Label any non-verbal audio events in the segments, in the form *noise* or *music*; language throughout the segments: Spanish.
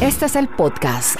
Este es el podcast.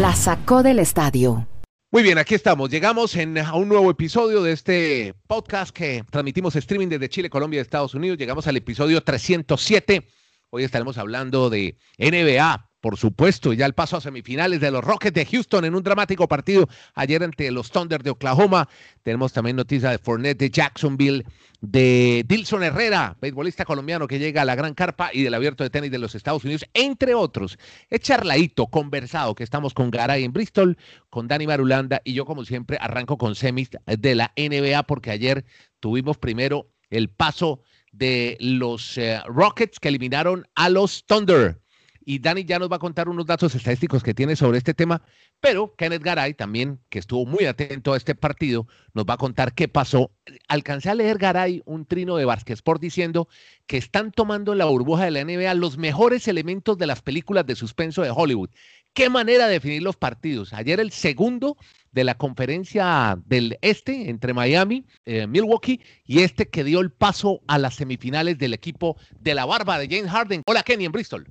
La sacó del estadio. Muy bien, aquí estamos. Llegamos a un nuevo episodio de este podcast que transmitimos streaming desde Chile, Colombia y Estados Unidos. Llegamos al episodio 307. Hoy estaremos hablando de NBA, por supuesto, ya el paso a semifinales de los Rockets de Houston en un dramático partido ayer ante los Thunder de Oklahoma. Tenemos también noticia de Fournette de Jacksonville, de Dilson Herrera, beisbolista colombiano que llega a la gran carpa y del abierto de tenis de los Estados Unidos, entre otros. Es charladito, conversado, que estamos con Garay en Bristol, con Dani Marulanda y yo como siempre arranco con semis de la NBA porque ayer tuvimos primero el paso de los eh, Rockets que eliminaron a los Thunder y Dani ya nos va a contar unos datos estadísticos que tiene sobre este tema, pero Kenneth Garay también, que estuvo muy atento a este partido, nos va a contar qué pasó. Alcancé a leer Garay un trino de Vázquez Sport diciendo que están tomando en la burbuja de la NBA los mejores elementos de las películas de suspenso de Hollywood. Qué manera de definir los partidos. Ayer el segundo de la conferencia del este entre Miami, eh, Milwaukee y este que dio el paso a las semifinales del equipo de la barba de James Harden. Hola Kenny en Bristol.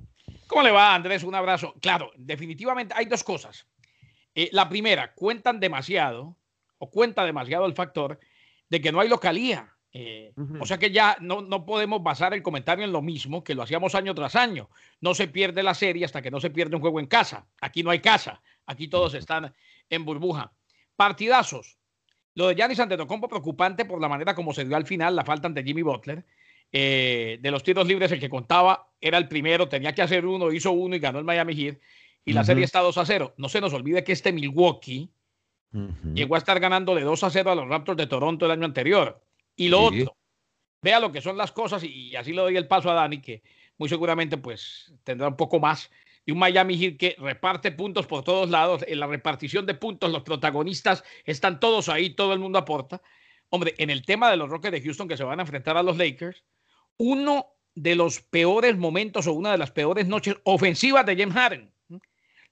¿Cómo le va, Andrés? Un abrazo. Claro, definitivamente hay dos cosas. Eh, la primera, cuentan demasiado o cuenta demasiado el factor de que no hay localía. Eh, o sea que ya no, no, podemos basar el comentario en lo mismo que lo hacíamos año tras año. No se pierde la serie hasta que no se pierde un juego en casa. Aquí no hay casa. Aquí todos están en burbuja. Partidazos. Lo de Giannis Antetokounmpo preocupante por la manera como se dio al final la falta ante Jimmy Butler. Eh, de los tiros libres, el que contaba era el primero, tenía que hacer uno, hizo uno y ganó el Miami Heat. Y la serie está 2 a 0. No se nos olvide que este Milwaukee llegó a estar ganando de 2 a 0 a los Raptors de Toronto el año anterior. Y lo otro, vea lo que son las cosas y, así le doy el paso a Dani, que muy seguramente pues tendrá un poco más de un Miami Heat que reparte puntos por todos lados. En la repartición de puntos, los protagonistas están todos ahí, todo el mundo aporta. Hombre, en el tema de los Rockets de Houston que se van a enfrentar a los Lakers, uno de los peores momentos o una de las peores noches ofensivas de James Harden.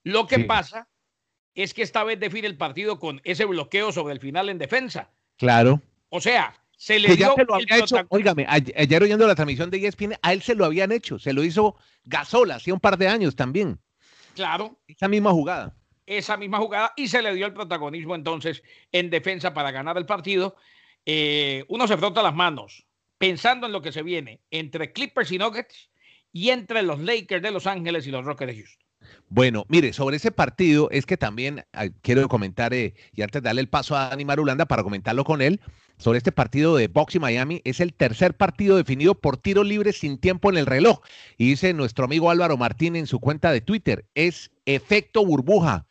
Lo que pasa es que esta vez define el partido con ese bloqueo sobre el final en defensa. Claro. O sea, se le dio lo había hecho, óigame, ayer oyendo la transmisión de ESPN, a él se lo habían hecho, se lo hizo Gasola, hacía un par de años también. Claro. Esa misma jugada. Esa misma jugada y se le dio el protagonismo entonces en defensa para ganar el partido. Eh, uno se frota las manos, pensando en lo que se viene entre Clippers y Nuggets y entre los Lakers de Los Ángeles y los Rockets de Houston. Bueno, mire, sobre ese partido es que también quiero comentar, eh, y antes de darle el paso a Dani Marulanda para comentarlo con él, sobre este partido de Box y Miami, es el tercer partido definido por tiro libre sin tiempo en el reloj. Y dice nuestro amigo Álvaro Martín en su cuenta de Twitter, es efecto burbuja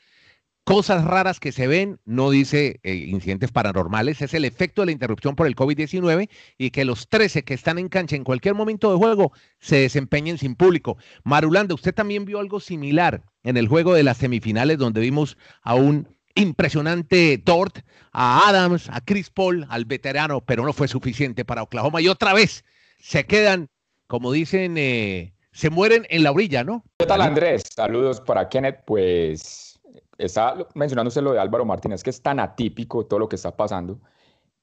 cosas raras que se ven, no dice eh, incidentes paranormales, es el efecto de la interrupción por el COVID-19 y que los 13 que están en cancha en cualquier momento de juego se desempeñen sin público. Marulanda, usted también vio algo similar en el juego de las semifinales donde vimos a un impresionante Tort, a Adams, a Chris Paul, al veterano, pero no fue suficiente para Oklahoma y otra vez se quedan, como dicen, eh, se mueren en la orilla, ¿no? ¿Qué tal Andrés? Saludos para Kenneth, pues está mencionándose lo de Álvaro Martínez, que es tan atípico todo lo que está pasando,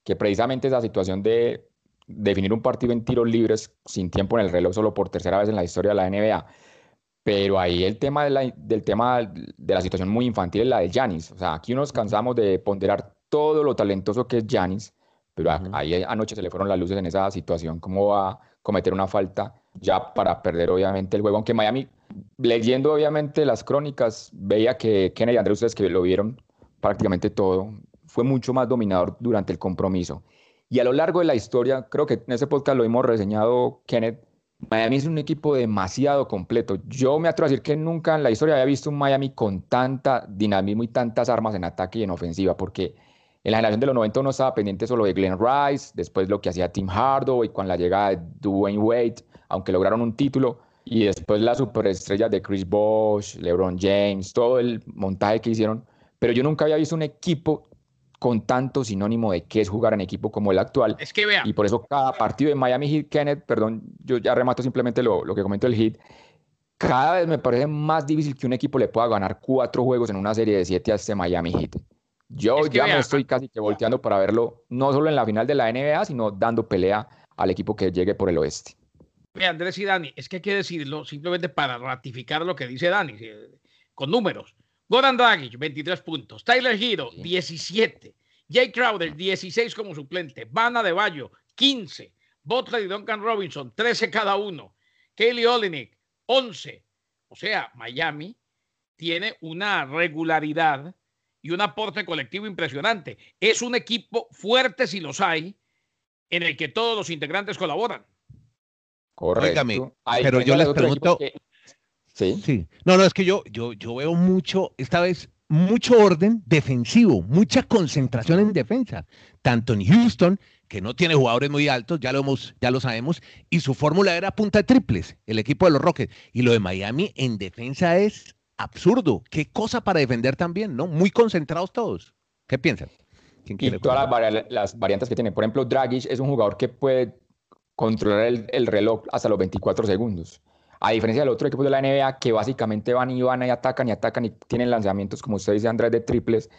que precisamente esa situación de definir un partido en tiros libres sin tiempo en el reloj solo por tercera vez en la historia de la NBA. Pero ahí el tema de la, del tema de la situación muy infantil es la de Janis. O sea, aquí nos cansamos de ponderar todo lo talentoso que es Janis, pero ahí anoche se le fueron las luces en esa situación. ¿Cómo va a cometer una falta ya para perder obviamente el juego? Aunque Miami leyendo obviamente las crónicas, veía que Kennedy y Andrés, ustedes que lo vieron prácticamente todo, fue mucho más dominador durante el compromiso. Y a lo largo de la historia, creo que en ese podcast lo hemos reseñado, Kenneth, Miami es un equipo demasiado completo. Yo me atrevo a decir que nunca en la historia había visto un Miami con tanta dinamismo y tantas armas en ataque y en ofensiva, porque en la generación de los 90 uno estaba pendiente solo de Glenn Rice, después lo que hacía Tim Hardaway con la llegada de Dwayne Wade, aunque lograron un título, y después las superestrellas de Chris Bosh, LeBron James, todo el montaje que hicieron. Pero yo nunca había visto un equipo con tanto sinónimo de qué es jugar en equipo como el actual. Es que vea. Y por eso cada partido de Miami Heat, Kenneth, perdón, yo ya remato simplemente lo, lo que comento del Heat, cada vez me parece más difícil que un equipo le pueda ganar cuatro juegos en una serie de siete a este Miami Heat. Yo ya me estoy casi que volteando para verlo, no solo en la final de la NBA, sino dando pelea al equipo que llegue por el oeste. Andrés y Dani, es que hay que decirlo simplemente para ratificar lo que dice Dani. con números. Goran Dragic, 23 puntos. Tyler Hero, 17. Jay Crowder, 16 como suplente. Vanna de Bayo, 15. Butler y Duncan Robinson, 13 cada uno. Kelly Olenek, 11. O sea, Miami tiene una regularidad y un aporte colectivo impresionante. Es un equipo fuerte si los hay, en el que todos los integrantes colaboran. Correcto. pero yo les pregunto. ¿Sí? sí. No, no, es que yo, yo, yo veo mucho, esta vez, mucho orden defensivo, mucha concentración en defensa, tanto en Houston, que no tiene jugadores muy altos, ya lo, hemos, ya lo sabemos, y su fórmula era punta de triples, el equipo de los Rockets, y lo de Miami en defensa es absurdo. Qué cosa para defender también, ¿no? Muy concentrados todos. ¿Qué piensan? y todas las, variantes que tiene. Por ejemplo, Dragic es un jugador que puede controlar el, reloj hasta los 24 segundos. A diferencia del otro equipo de la NBA que básicamente van y van y atacan y atacan y tienen lanzamientos, como usted dice, Andrés, de triples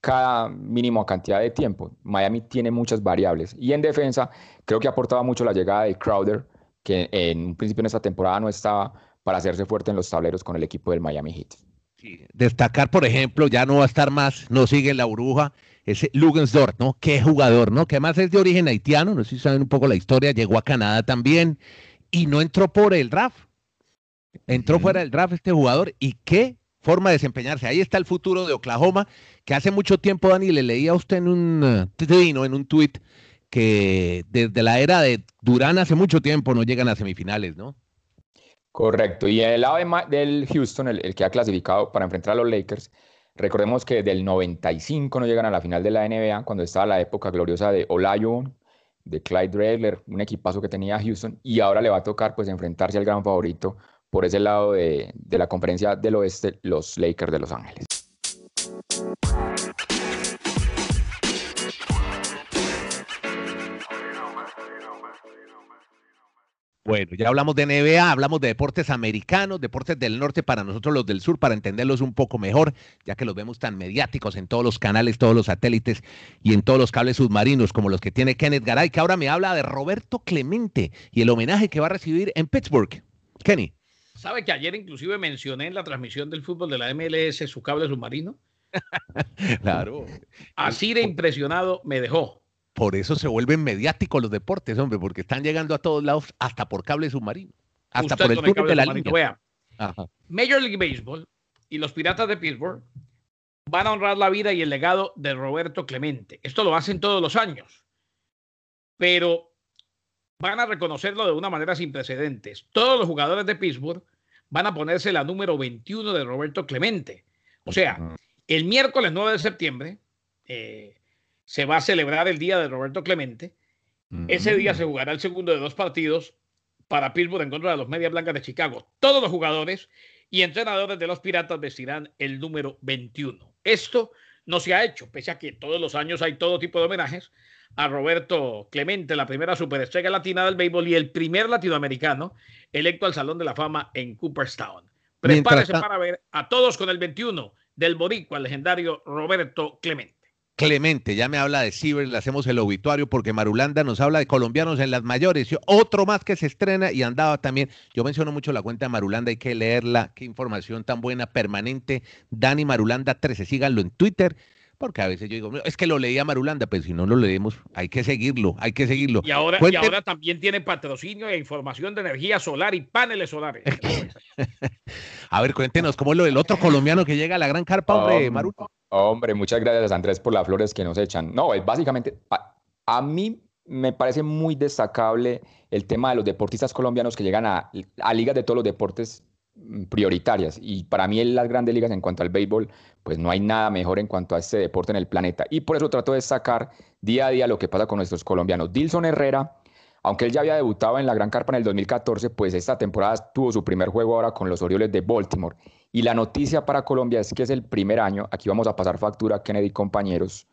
cada mínimo cantidad de tiempo. Miami tiene muchas variables. Y en defensa, creo que aportaba mucho la llegada de Crowder, que en un principio en esta temporada no estaba para hacerse fuerte en los tableros con el equipo del Miami Heat. Destacar, por ejemplo, ya no va a estar más, no sigue la burbuja, ese Lugensdorf, ¿no? Qué jugador, ¿no? Que además es de origen haitiano, no sé si saben un poco la historia, llegó a Canadá también y no entró por el draft. Entró fuera del draft este jugador y qué forma de desempeñarse. Ahí está el futuro de Oklahoma, que hace mucho tiempo, Dani, le leía a usted en un, uh, en un tuit que desde la era de Durán hace mucho tiempo no llegan a semifinales, ¿no? Correcto. Y el lado del Houston, el, que ha clasificado para enfrentar a los Lakers, recordemos que del 95 no llegan a la final de la NBA, cuando estaba la época gloriosa de Olajuwon, de Clyde Drexler, un equipazo que tenía Houston, y ahora le va a tocar pues enfrentarse al gran favorito por ese lado de, de la conferencia del oeste, los Lakers de Los Ángeles. Bueno, ya hablamos de NBA, hablamos de deportes americanos, deportes del norte para nosotros los del sur, para entenderlos un poco mejor, ya que los vemos tan mediáticos en todos los canales, todos los satélites y en todos los cables submarinos, como los que tiene Kenneth Garay, que ahora me habla de Roberto Clemente y el homenaje que va a recibir en Pittsburgh. Kenny. ¿Sabe que ayer inclusive mencioné en la transmisión del fútbol de la MLS su cable submarino? *laughs* claro. Así de impresionado me dejó por eso se vuelven mediáticos los deportes, hombre, porque están llegando a todos lados, hasta por cable submarino, hasta por el túnel de la línea. Major League Baseball y los Piratas de Pittsburgh van a honrar la vida y el legado de Roberto Clemente. Esto lo hacen todos los años, pero van a reconocerlo de una manera sin precedentes. Todos los jugadores de Pittsburgh van a ponerse la número 21 de Roberto Clemente. O sea, el miércoles 9 de septiembre, eh, se va a celebrar el día de Roberto Clemente. Ese día se jugará el segundo de dos partidos para Pittsburgh en contra de los Medias Blancas de Chicago. Todos los jugadores y entrenadores de los Piratas vestirán el número 21. Esto no se ha hecho, pese a que todos los años hay todo tipo de homenajes a Roberto Clemente, la primera superestrella latina del béisbol y el primer latinoamericano electo al Salón de la Fama en Cooperstown. Prepárese para ver a todos con el 21 del boricua, el legendario Roberto Clemente. Clemente, ya me habla de Ciber, le hacemos el obituario porque Marulanda nos habla de colombianos en las mayores. otro más que se estrena y andaba también. Yo menciono mucho la cuenta de Marulanda, hay que leerla. Qué información tan buena, permanente. Dani Marulanda 13, síganlo en Twitter. Porque a veces yo digo, es que lo leía Marulanda, pero si no lo leemos, hay que seguirlo, hay que seguirlo. Y ahora, y ahora también tiene patrocinio e información de energía solar y paneles solares. *laughs* a ver, cuéntenos, ¿cómo es lo del otro colombiano que llega a la gran carpa, hombre, Marulanda? Hombre, muchas gracias Andrés por las flores que nos echan. No, es básicamente, a, mí me parece muy destacable el tema de los deportistas colombianos que llegan a, a ligas de todos los deportes prioritarias. Y para mí en las grandes ligas en cuanto al béisbol, pues no hay nada mejor en cuanto a este deporte en el planeta. Y por eso trato de destacar día a día lo que pasa con nuestros colombianos. Dilson Herrera, aunque él ya había debutado en la Gran Carpa en el 2014, pues esta temporada tuvo su primer juego ahora con los Orioles de Baltimore. Y la noticia para Colombia es que es el primer año, aquí vamos a pasar factura, Kennedy compañeros,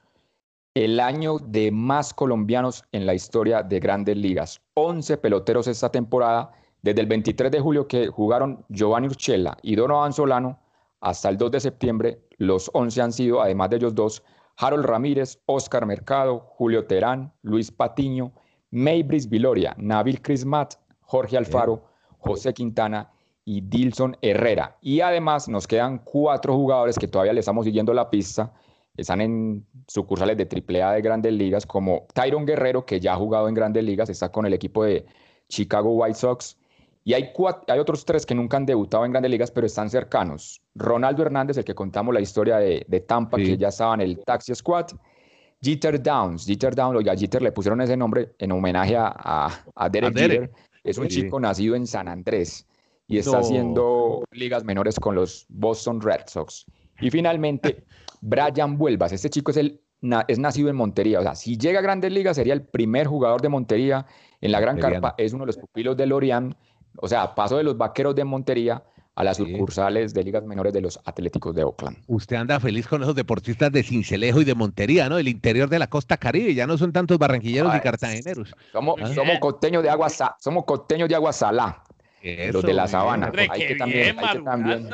el año de más colombianos en la historia de grandes ligas. 11 peloteros esta temporada, desde el 23 de julio que jugaron Giovanni Urchela y Donovan Solano, hasta el 2 de septiembre, los 11 han sido, además de ellos dos, Harold Ramírez, Oscar Mercado, Julio Terán, Luis Patiño, Maybris Viloria, Nabil Crismat, Jorge Alfaro, José Quintana y Dilson Herrera. Y además nos quedan cuatro jugadores que todavía le estamos siguiendo la pista. Están en sucursales de AAA de grandes ligas, como Tyron Guerrero, que ya ha jugado en grandes ligas, está con el equipo de Chicago White Sox. Y hay, hay otros tres que nunca han debutado en grandes ligas, pero están cercanos. Ronaldo Hernández, el que contamos la historia de, Tampa, que ya estaba en el Taxi Squad. Jeter Downs, Jeter Downs, a Jeter le pusieron ese nombre en homenaje a, a, Derek, Jeter. Es un chico nacido en San Andrés y está haciendo ligas menores con los Boston Red Sox. Y finalmente, *laughs* Brian Vuelvas. Este chico es, el, es nacido en Montería. O sea, si llega a grandes ligas, sería el primer jugador de Montería en la Gran Carpa. Es uno de los pupilos de Lorian. O sea, paso de los vaqueros de Montería a las sucursales de ligas menores de los Atléticos de Oakland. Usted anda feliz con esos deportistas de Cincelejo y de Montería, ¿no? El interior de la costa caribe, ya no son tantos barranquilleros y cartageneros. Somos, ah. somos costeños de agua somos costeños de agua salá, los de la sabana. hay que también, hay que también,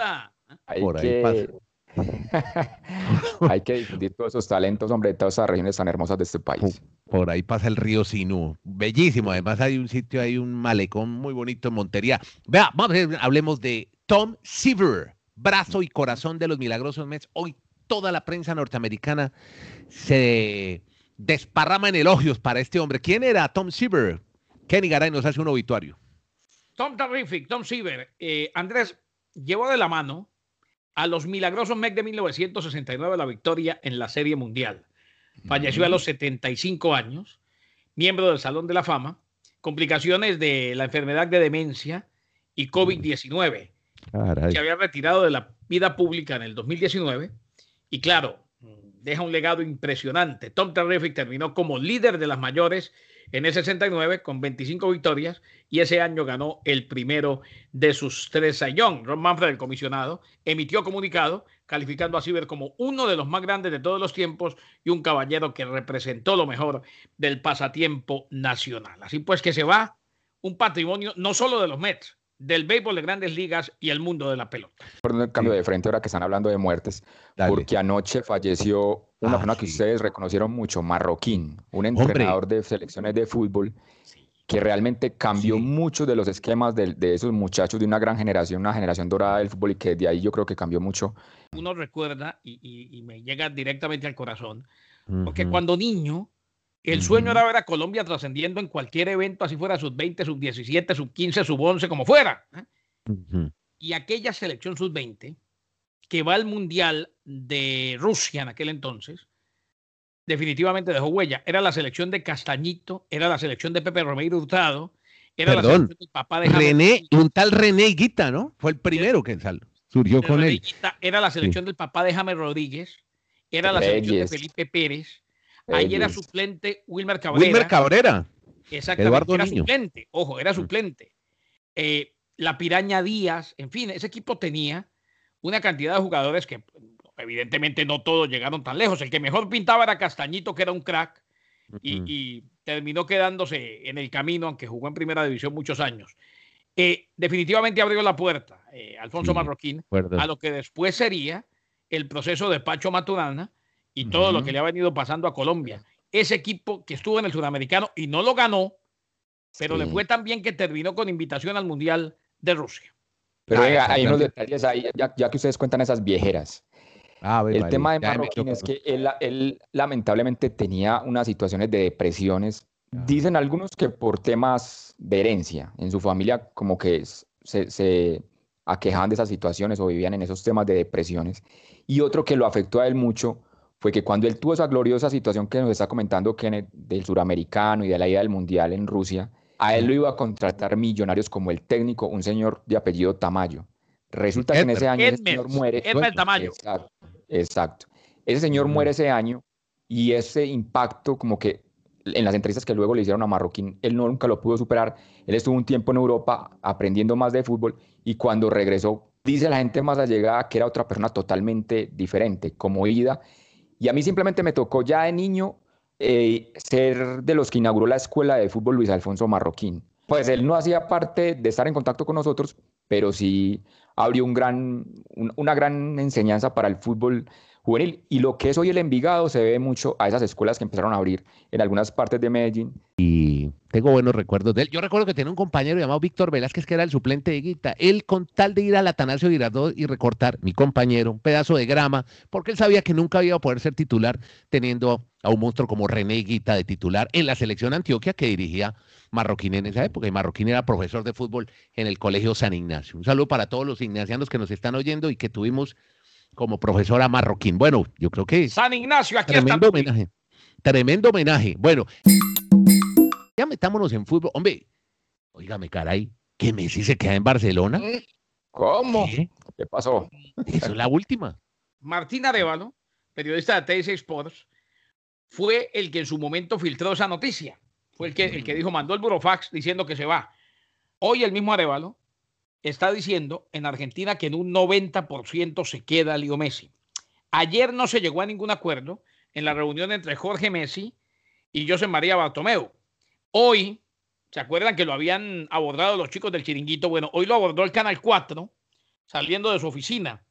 hay Por ahí que, *laughs* hay que difundir todos esos talentos, hombre, de todas esas regiones tan hermosas de este país. Por ahí pasa el río Sinú, bellísimo. Además hay un sitio, hay un malecón muy bonito en Montería. Vea, vamos, hablemos de Tom Seaver, brazo y corazón de los milagrosos Mets. Hoy toda la prensa norteamericana se desparrama en elogios para este hombre. ¿Quién era Tom Seaver? Kenny Garay nos hace un obituario. Tom Terrific, Tom Seaver. Eh, Andrés llevó de la mano a los milagrosos Mets de 1969 la victoria en la Serie Mundial. Falleció a los 75 años, miembro del Salón de la Fama, complicaciones de la enfermedad de demencia y COVID-19. Se había retirado de la vida pública en el 2019 y claro, deja un legado impresionante. Tom Terrific terminó como líder de las mayores en el 69 con 25 victorias y ese año ganó el primero de sus tres sayón. Ron Manfred, el comisionado, emitió comunicado calificando a Ciber como uno de los más grandes de todos los tiempos y un caballero que representó lo mejor del pasatiempo nacional. Así pues que se va un patrimonio no solo de los Mets, del béisbol de grandes ligas y el mundo de la pelota. Por un cambio de frente ahora que están hablando de muertes, porque anoche falleció una ah, persona que ustedes reconocieron mucho, Marroquín, un entrenador de selecciones de fútbol que realmente cambió muchos de los esquemas de, esos muchachos de una gran generación, una generación dorada del fútbol y que de ahí yo creo que cambió mucho. Uno recuerda y, me llega directamente al corazón, porque cuando niño el sueño era ver a Colombia trascendiendo en cualquier evento, así fuera sub 20, sub 17, sub 15, sub 11, como fuera. ¿eh? Y aquella selección sub 20, que va al Mundial de Rusia en aquel entonces, definitivamente dejó huella. Era la selección de Castañito, era la selección de Pepe Romero Hurtado, era la selección del papá de René, un tal René Guita, ¿no? Fue el primero que surgió con él. era la selección del papá de James Rodríguez, era la selección de Felipe Pérez Ahí era suplente Wilmer Cabrera. Wilmer Cabrera. Exactamente. era suplente. Ojo, era mm. suplente. Eh, la Piraña Díaz, en fin, ese equipo tenía una cantidad de jugadores que evidentemente no todos llegaron tan lejos. El que mejor pintaba era Castañito, que era un crack, y, terminó quedándose en el camino, aunque jugó en primera división muchos años. Eh, definitivamente abrió la puerta eh, Alfonso Marroquín a lo que después sería el proceso de Pacho Maturana, y todo lo que le ha venido pasando a Colombia. Ese equipo que estuvo en el sudamericano y no lo ganó, pero le fue tan bien que terminó con invitación al Mundial de Rusia. Pero hay unos detalles ahí, ya, que ustedes cuentan esas viejeras. Ah, el tema de Marroquín es que él, lamentablemente tenía unas situaciones de depresiones. Dicen algunos que por temas de herencia en su familia, como que se, se aquejaban de esas situaciones o vivían en esos temas de depresiones. Y otro que lo afectó a él mucho fue que cuando él tuvo esa gloriosa situación que nos está comentando Kenneth del suramericano y de la ida del mundial en Rusia, a él lo iba a contratar millonarios como el técnico, un señor de apellido Tamayo. Resulta que en ese año ese señor muere. Tamayo. Exacto, exacto. Ese señor muere ese año y ese impacto como que en las entrevistas que luego le hicieron a Marroquín, él nunca lo pudo superar. Él estuvo un tiempo en Europa aprendiendo más de fútbol y cuando regresó, dice la gente más allegada que era otra persona totalmente diferente, como ida y a mí simplemente me tocó ya de niño eh, ser de los que inauguró la escuela de fútbol Luis Alfonso Marroquín. Pues él no hacía parte de estar en contacto con nosotros, pero sí abrió una gran enseñanza para el fútbol juvenil. Y lo que es hoy el Envigado se ve mucho a esas escuelas que empezaron a abrir en algunas partes de Medellín. Y tengo buenos recuerdos de él. Yo recuerdo que tenía un compañero llamado Víctor Velázquez, que era el suplente de Guita. Él, con tal de ir al Atanasio Girardot y recortar, mi compañero, un pedazo de grama, porque él sabía que nunca iba a poder ser titular teniendo a un monstruo como René Guita de titular en la selección Antioquia que dirigía Marroquín en esa época. Y Marroquín era profesor de fútbol en el Colegio San Ignacio. Un saludo para todos los ignacianos que nos están oyendo y que tuvimos como profesora marroquín. Bueno, yo creo que... San Ignacio, aquí tremendo homenaje. Tremendo homenaje. Bueno, ya metámonos en fútbol. Hombre, oígame, caray, que Messi se queda en Barcelona. ¿Cómo? ¿Qué, pasó? Eso es la última. Martín Arevalo, periodista de TS Sports, fue el que en su momento filtró esa noticia. Fue el que, el que dijo, mandó el burofax diciendo que se va. Hoy el mismo Arevalo está diciendo en Argentina que en un 90% se queda Leo Messi. Ayer no se llegó a ningún acuerdo en la reunión entre Jorge Messi y José María Bartomeu. Hoy, ¿se acuerdan que lo habían abordado los chicos del chiringuito? Bueno, hoy lo abordó el Canal 4, saliendo de su oficina.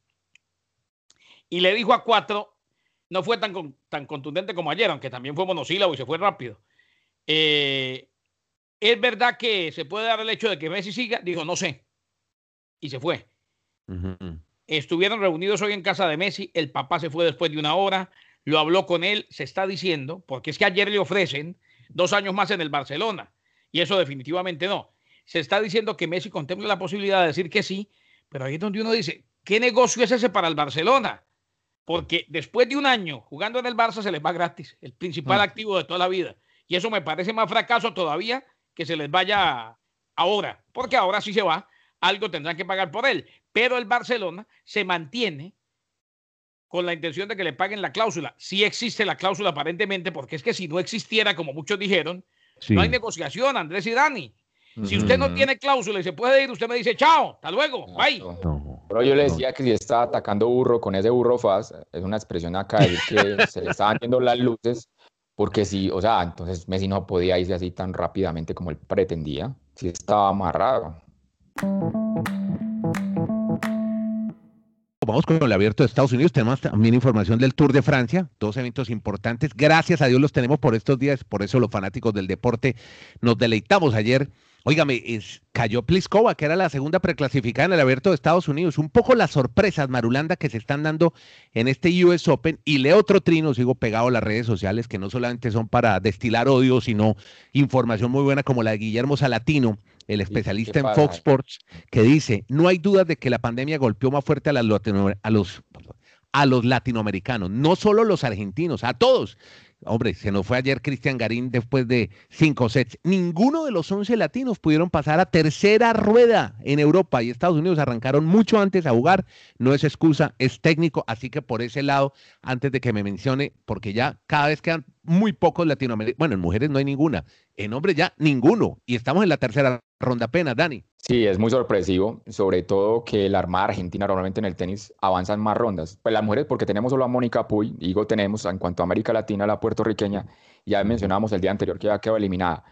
Y le dijo a 4, no fue tan, tan contundente como ayer, aunque también fue monosílabo y se fue rápido. Eh, ¿Es verdad que se puede dar el hecho de que Messi siga? Dijo, no sé y se fue. Estuvieron reunidos hoy en casa de Messi, el papá se fue después de una hora, lo habló con él, se está diciendo, porque es que ayer le ofrecen dos años más en el Barcelona, y eso definitivamente no. Se está diciendo que Messi contempla la posibilidad de decir que sí, pero ahí es donde uno dice, ¿qué negocio es ese para el Barcelona? Porque después de un año jugando en el Barça se les va gratis, el principal ah. activo de toda la vida. Y eso me parece más fracaso todavía que se les vaya ahora, porque ahora sí se va algo tendrán que pagar por él. Pero el Barcelona se mantiene con la intención de que le paguen la cláusula. Sí existe la cláusula aparentemente, porque es que si no existiera, como muchos dijeron, no hay negociación, Andrés y Dani. Si usted no tiene cláusula y se puede ir, usted me dice chao, hasta luego, bye. Pero yo le decía que si está atacando burro con ese burro faz, es una expresión acá de que *laughs* se le estaban yendo las luces, porque si, o sea, entonces Messi no podía irse así tan rápidamente como él pretendía, si estaba amarrado. Vamos con el abierto de Estados Unidos. Tenemos también información del Tour de Francia, dos eventos importantes. Gracias a Dios los tenemos por estos días, por eso los fanáticos del deporte nos deleitamos ayer. Óigame, es, cayó Pliskova, que era la segunda preclasificada en el abierto de Estados Unidos. Un poco las sorpresas, Marulanda, que se están dando en este US Open. Y le otro trino, sigo pegado a las redes sociales, que no solamente son para destilar odio, sino información muy buena como la de Guillermo Salatino, el especialista en Fox Sports, que dice, no hay duda de que la pandemia golpeó más fuerte a, a, los, a los latinoamericanos, no solo los argentinos, a todos. Hombre, se nos fue ayer Cristian Garín después de cinco sets. Ninguno de los once latinos pudieron pasar a tercera rueda en Europa y Estados Unidos arrancaron mucho antes a jugar. No es excusa, es técnico. Así que por ese lado, antes de que me mencione, porque ya cada vez quedan muy pocos latinoamericanos. Bueno, en mujeres no hay ninguna. En hombres ya ninguno. Y estamos en la tercera ronda apenas, Dani. Sí, es muy sorpresivo, sobre todo que la Armada Argentina normalmente en el tenis avanzan más rondas. Pues las mujeres, porque tenemos solo a Mónica Puy, digo tenemos en cuanto a América Latina, la puertorriqueña, ya mencionamos el día anterior que ya quedó eliminada.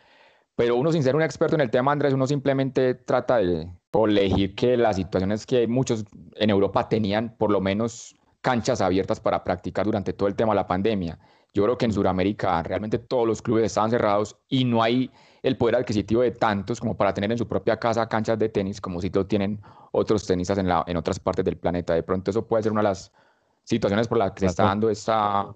Pero uno sin ser un experto en el tema, Andrés, uno simplemente trata de elegir que las situaciones que muchos en Europa tenían, por lo menos canchas abiertas para practicar durante todo el tema de la pandemia. Yo creo que en Sudamérica realmente todos los clubes estaban cerrados y no hay el poder adquisitivo de tantos como para tener en su propia casa canchas de tenis, como si lo tienen otros tenistas en, la, en otras partes del planeta. De pronto eso puede ser una de las situaciones por las que se está dando esta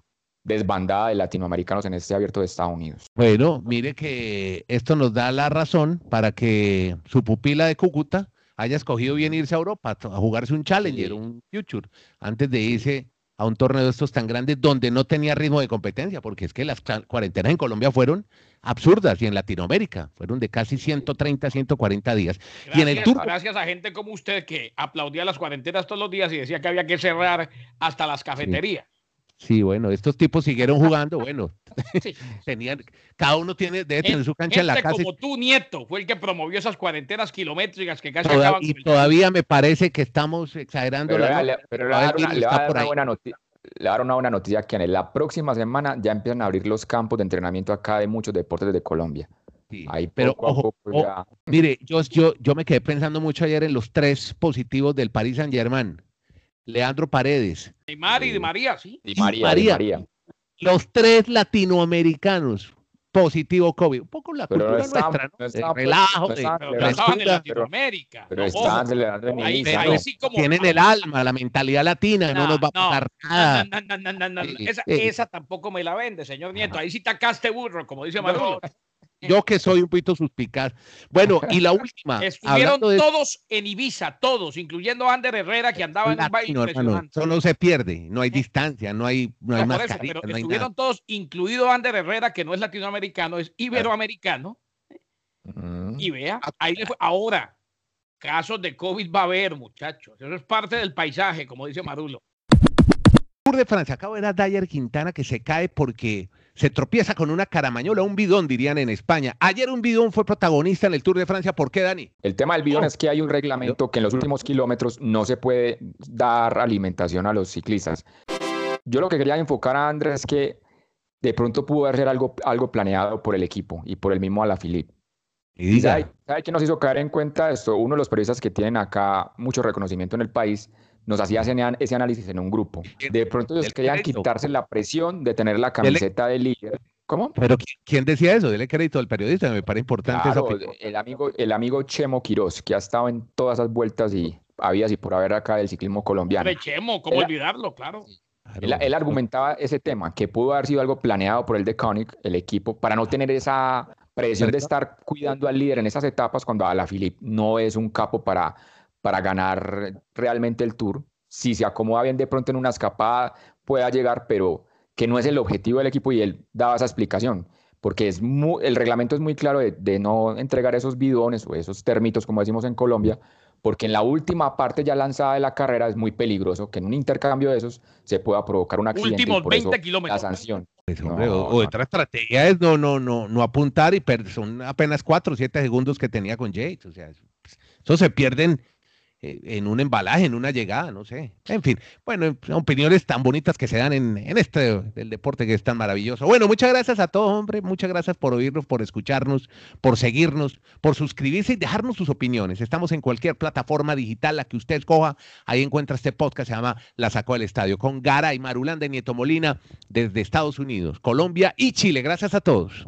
desbandada de latinoamericanos en este abierto de Estados Unidos. Bueno, mire que esto nos da la razón para que su pupila de Cúcuta haya escogido bien irse a Europa a jugarse un Challenger, un Future, antes de irse a un torneo de estos tan grandes donde no tenía ritmo de competencia, porque es que las cuarentenas en Colombia fueron absurdas y en Latinoamérica fueron de casi 130, 140 días. Gracias, y en el tour... gracias a gente como usted que aplaudía las cuarentenas todos los días y decía que había que cerrar hasta las cafeterías. Sí. Bueno, estos tipos siguieron jugando, *laughs* bueno, *laughs* tenían, cada uno tiene, debe tener su cancha en la casa. Como tu nieto fue el que promovió esas cuarentenas kilométricas que casi acaban Y todavía me parece que estamos exagerando pero la, le, pero le, dar una, le va a dar una buena noticia le dar una buena noticia que en la próxima semana ya empiezan a abrir los campos de entrenamiento acá de muchos deportes de Colombia. Ahí pero ojo, mire, yo, yo, yo me quedé pensando mucho ayer en los tres positivos del Paris Saint Germain. Leandro Paredes. Neymar y de María, sí. Y María. María. Los tres latinoamericanos positivo COVID. Un poco la cultura nuestra, ¿no? de relajo, de, estaban en Latinoamérica. Pero estaban celebrando en ahí, Tienen el alma, la mentalidad latina, no, nos va a pasar nada. No, esa, esa, tampoco me la vende, señor Nieto. Ahí sí tacaste burro, como dice Maduro. Yo que soy un poquito suspicaz. Bueno, y la *laughs* última. Estuvieron todos en Ibiza, todos, incluyendo Ander Herrera, que andaba en un baile impresionante. eso no se pierde, no hay distancia, no hay, no hay más Pero estuvieron todos, incluido Ander Herrera, que no es latinoamericano, es iberoamericano. Y vea, ahí le fue. Ahora, casos de COVID va a haber, muchachos. Eso es parte del paisaje, como dice Marulo. Tour de Francia, acabo de ver a Dyer Quintana que se cae porque se tropieza con una caramañola, un bidón, dirían en España. Ayer un bidón fue protagonista en el Tour de Francia. ¿Por qué, Dani? El tema del bidón oh. es que hay un reglamento que en los últimos kilómetros no se puede dar alimentación a los ciclistas. Yo lo que quería enfocar a Andrés es que de pronto pudo haber algo, algo planeado por el equipo y por el mismo Alaphilippe. ¿Y sabe, sabe qué nos hizo caer en cuenta esto? Uno de los periodistas que tienen acá mucho reconocimiento en el país nos hacía ese, análisis en un grupo. De pronto ellos querían quitarse la presión de tener la camiseta de líder. ¿Cómo? Pero ¿quién decía eso? Dele crédito al periodista, me parece importante el amigo, el amigo Chemo Quirós, que ha estado en todas esas vueltas y había y por haber acá del ciclismo colombiano. De Chemo, ¿cómo olvidarlo? Claro. Él, argumentaba ese tema, que pudo haber sido algo planeado por el de Koenig, el equipo, para no tener esa presión de estar cuidando al líder en esas etapas cuando a la Philip no es un capo para para ganar realmente el tour. Si se acomoda bien de pronto en una escapada, pueda llegar, pero que no es el objetivo del equipo y él daba esa explicación, porque es el reglamento es muy claro de, no entregar esos bidones o esos termitos, como decimos en Colombia, porque en la última parte ya lanzada de la carrera es muy peligroso que en un intercambio de esos se pueda provocar un accidente. Últimos 20 kilómetros. La sanción. Pues, o, otra estrategia es no, no, no, no apuntar y perder, son apenas 4 o 7 segundos que tenía con Yates. O sea, eso se pierden en un embalaje, en una llegada, no sé. En fin, bueno, opiniones tan bonitas que se dan en, en este del deporte que es tan maravilloso. Bueno, muchas gracias a todos, hombre. Muchas gracias por oírnos, por escucharnos, por seguirnos, por suscribirse y dejarnos sus opiniones. Estamos en cualquier plataforma digital, la que usted escoja. Ahí encuentra este podcast, se llama La Sacó del Estadio, con Gara y Marulán de Nieto Molina desde Estados Unidos, Colombia y Chile. Gracias a todos.